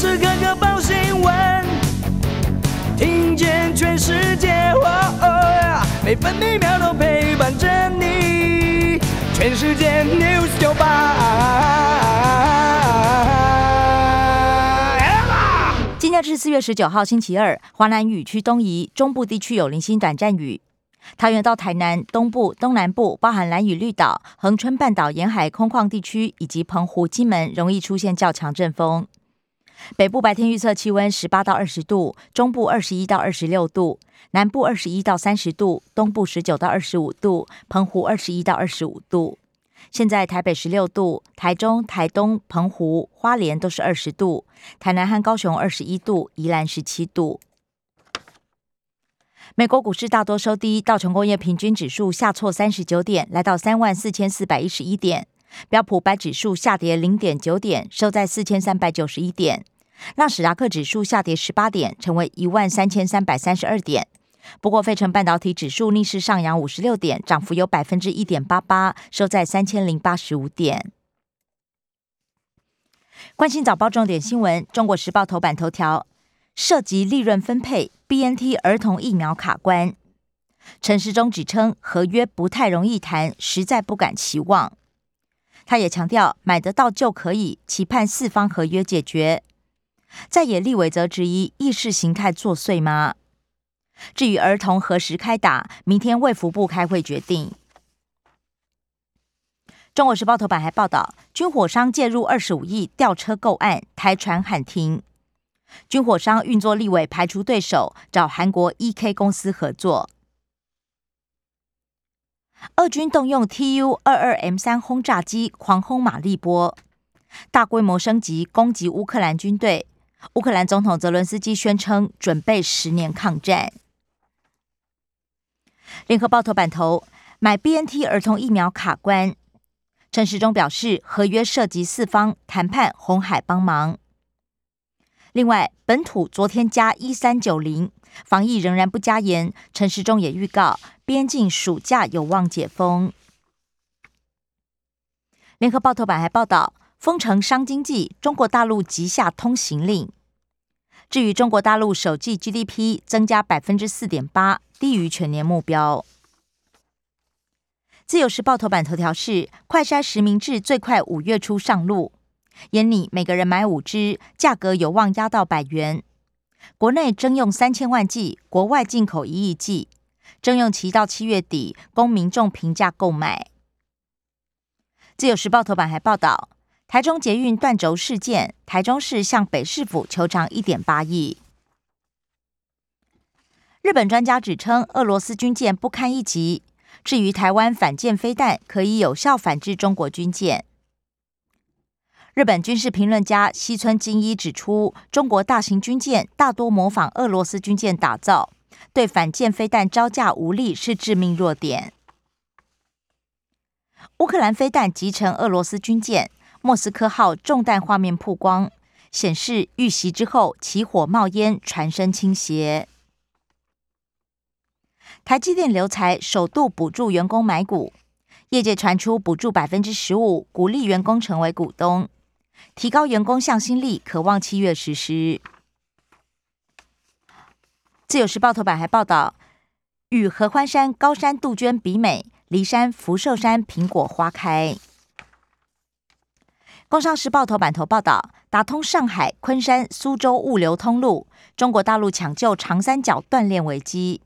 时刻刻报新闻，听见全世界，每分每秒都陪伴着你。全世界 news 九八。今天是四月十九号，星期二。华南雨区东移，中部地区有零星短暂雨。桃园到台南东部、东南部，包含蓝屿绿岛、恒春半岛沿海空旷地区，以及澎湖、金门，容易出现较强阵风。北部白天预测气温十八到二十度，中部二十一到二十六度，南部二十一到三十度，东部十九到二十五度，澎湖二十一到二十五度。现在台北十六度，台中、台东、澎湖、花莲都是二十度，台南和高雄二十一度，宜兰十七度。美国股市大多收低，道琼工业平均指数下挫三十九点，来到三万四千四百一十一点；标普白指数下跌零点九点，收在四千三百九十一点；纳史达克指数下跌十八点，成为一万三千三百三十二点。不过，费城半导体指数逆势上扬五十六点，涨幅有百分之一点八八，收在三千零八十五点。关心早报重点新闻，《中国时报》头版头条。涉及利润分配，B N T 儿童疫苗卡关。陈时中指称合约不太容易谈，实在不敢期望。他也强调买得到就可以，期盼四方合约解决。在野立委则质疑意识形态作祟吗？至于儿童何时开打，明天卫福部开会决定。中国时报头版还报道，军火商介入二十五亿吊车购案，台船喊停。军火商运作立委排除对手，找韩国 E.K 公司合作。俄军动用 Tu 二二 M 三轰炸机狂轰马利波，大规模升级攻击乌克兰军队。乌克兰总统泽伦斯基宣称准备十年抗战。联合报头版头买 BNT 儿童疫苗卡关，陈时中表示合约涉及四方谈判，红海帮忙。另外，本土昨天加一三九零，防疫仍然不加严。陈时中也预告，边境暑假有望解封。联合报头版还报道，封城伤经济，中国大陆急下通行令。至于中国大陆首季 GDP 增加百分之四点八，低于全年目标。自由时报头版头条是：快筛实名制最快五月初上路。眼里每个人买五支，价格有望压到百元。国内征用三千万剂，国外进口一亿剂，征用期到七月底，供民众平价购买。自由时报头版还报道，台中捷运断轴事件，台中市向北市府求偿一点八亿。日本专家指称，俄罗斯军舰不堪一击。至于台湾反舰飞弹，可以有效反制中国军舰。日本军事评论家西村金一指出，中国大型军舰大多模仿俄罗斯军舰打造，对反舰飞弹招架无力是致命弱点。乌克兰飞弹集成俄罗斯军舰“莫斯科号”中弹画面曝光，显示遇袭之后起火冒烟，船身倾斜。台积电留才首度补助员工买股，业界传出补助百分之十五，鼓励员工成为股东。提高员工向心力，渴望七月实施。自由时报头版还报道，与合欢山高山杜鹃比美，骊山福寿山苹果花开。工商时报头版头报道，打通上海、昆山、苏州物流通路，中国大陆抢救长三角断链危机。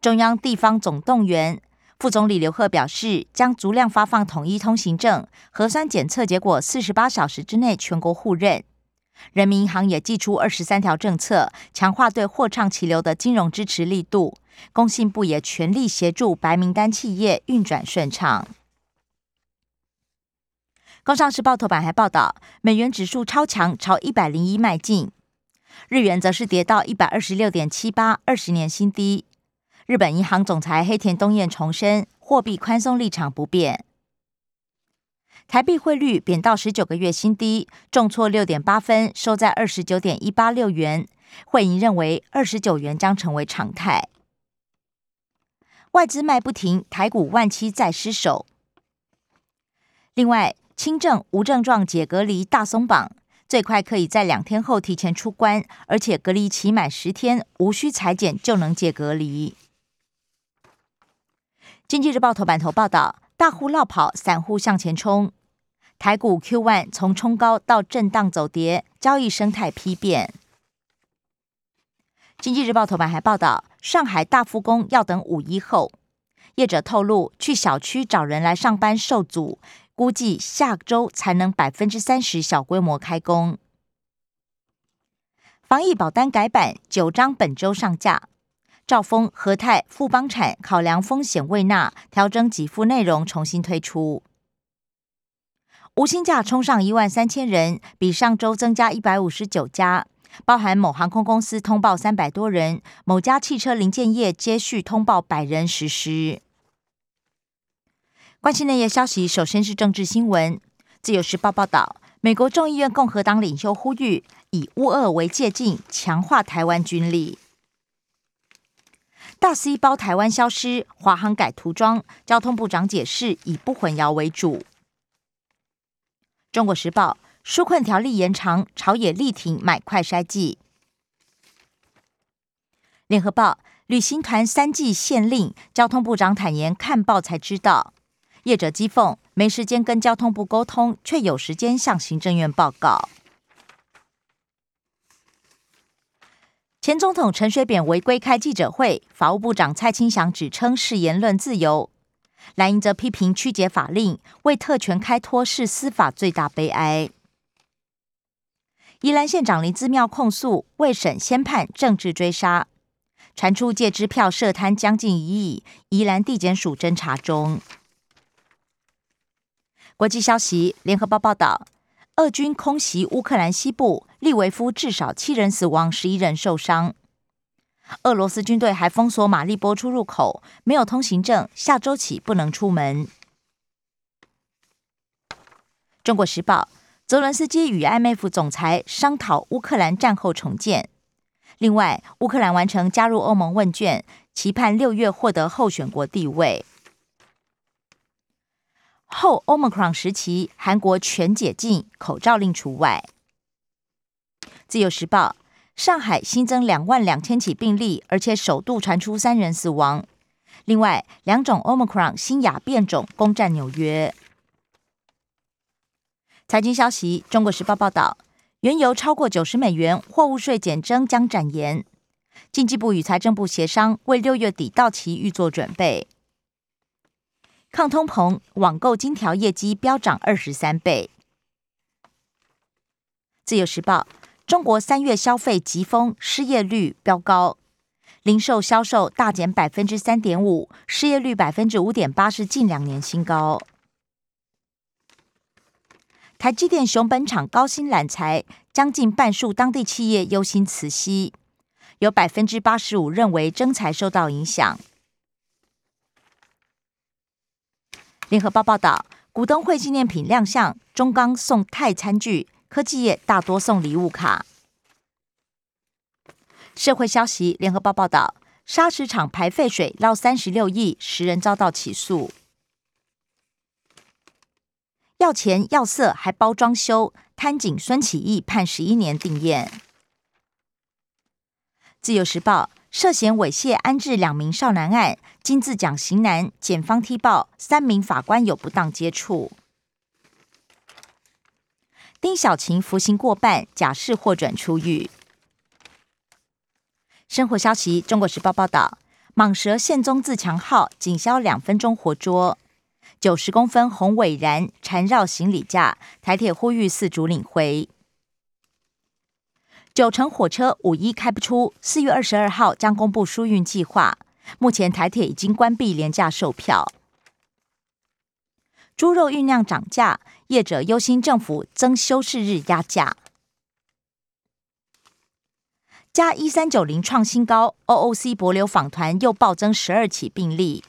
中央地方总动员。副总理刘鹤表示，将足量发放统一通行证，核酸检测结果四十八小时之内全国互认。人民银行也寄出二十三条政策，强化对货畅其流的金融支持力度。工信部也全力协助白名单企业运转顺畅。工商时报头版还报道，美元指数超强，朝一百零一迈进；日元则是跌到一百二十六点七八，二十年新低。日本银行总裁黑田东彦重申，货币宽松立场不变。台币汇率贬到十九个月新低，重挫六点八分，收在二十九点一八六元。汇银认为，二十九元将成为常态。外资卖不停，台股万七再失守。另外，轻症无症状解隔离大松绑，最快可以在两天后提前出关，而且隔离期满十天，无需裁剪就能解隔离。经济日报头版头报道：大户落跑，散户向前冲。台股 Q one 从冲高到震荡走跌，交易生态批变。经济日报头版还报道，上海大复工要等五一后，业者透露去小区找人来上班受阻，估计下周才能百分之三十小规模开工。防疫保单改版九张本周上架。兆丰、和泰、富邦产考量风险未纳，调整给付内容，重新推出。无薪假冲上一万三千人，比上周增加一百五十九家，包含某航空公司通报三百多人，某家汽车零件业接续通报百人实施。关心内页消息，首先是政治新闻。自由时报报道，美国众议院共和党领袖呼吁以乌俄为借镜，强化台湾军力。大 C 包台湾消失，华航改涂装，交通部长解释以不混淆为主。中国时报纾困条例延长，朝野力挺买快筛剂。联合报旅行团三季限令，交通部长坦言看报才知道，业者讥讽没时间跟交通部沟通，却有时间向行政院报告。前总统陈水扁违规开记者会，法务部长蔡清祥指称是言论自由，蓝营则批评曲解法令，为特权开脱是司法最大悲哀。宜兰县长林资妙控诉未审先判政治追杀，传出借支票设摊将近一亿，宜兰地检署侦查中。国际消息，联合报报道。俄军空袭乌克兰西部利维夫，至少七人死亡，十一人受伤。俄罗斯军队还封锁马利波出入口，没有通行证，下周起不能出门。中国时报：泽伦斯基与 IMF 总裁商讨乌克兰战后重建。另外，乌克兰完成加入欧盟问卷，期盼六月获得候选国地位。后 Omicron 时期，韩国全解禁，口罩令除外。自由时报：上海新增两万两千起病例，而且首度传出三人死亡。另外，两种 Omicron 新亚变种攻占纽约。财经消息：中国时报报道，原油超过九十美元，货物税减征将展延。经济部与财政部协商，为六月底到期预做准备。抗通膨，网购金条业绩飙涨二十三倍。自由时报：中国三月消费急风，失业率飙高，零售销售大减百分之三点五，失业率百分之五点八，是近两年新高。台积电熊本厂高薪揽才，将近半数当地企业忧心辞息，有百分之八十五认为征才受到影响。联合报报道，股东会纪念品亮相，中钢送泰餐具，科技业大多送礼物卡。社会消息，联合报报道，砂石厂排废水捞三十六亿，十人遭到起诉，要钱要色还包装修，贪警孙启义判十一年定验。自由时报。涉嫌猥亵安置两名少男案，金字奖刑男，检方踢爆三名法官有不当接触。丁小晴服刑过半，假释获准出狱。生活消息：中国时报报道，蟒蛇现踪自强号仅消两分钟活捉，九十公分红尾蚺缠绕行李架，台铁呼吁四主领回。九成火车五一开不出，四月二十二号将公布疏运计划。目前台铁已经关闭廉价售票。猪肉运量涨价，业者忧心政府增休市日压价。加一三九零创新高，OOC 博流访团又暴增十二起病例。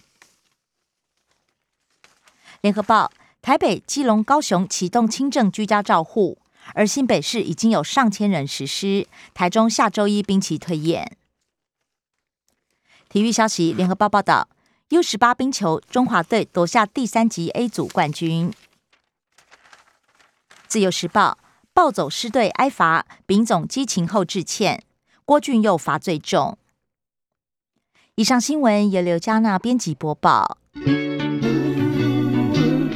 联合报：台北、基隆、高雄启动轻症居家照护。而新北市已经有上千人实施。台中下周一兵棋推演。体育消息，联合报报道：U 十八冰球中华队夺下第三级 A 组冠军。自由时报：暴走师队挨罚，丙总激情后致歉，郭俊佑罚最重。以上新闻由刘嘉娜编辑播报。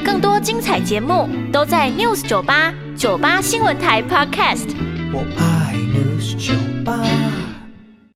更多精彩节目都在 News 九八九八新闻台 Podcast。我爱 News 酒吧。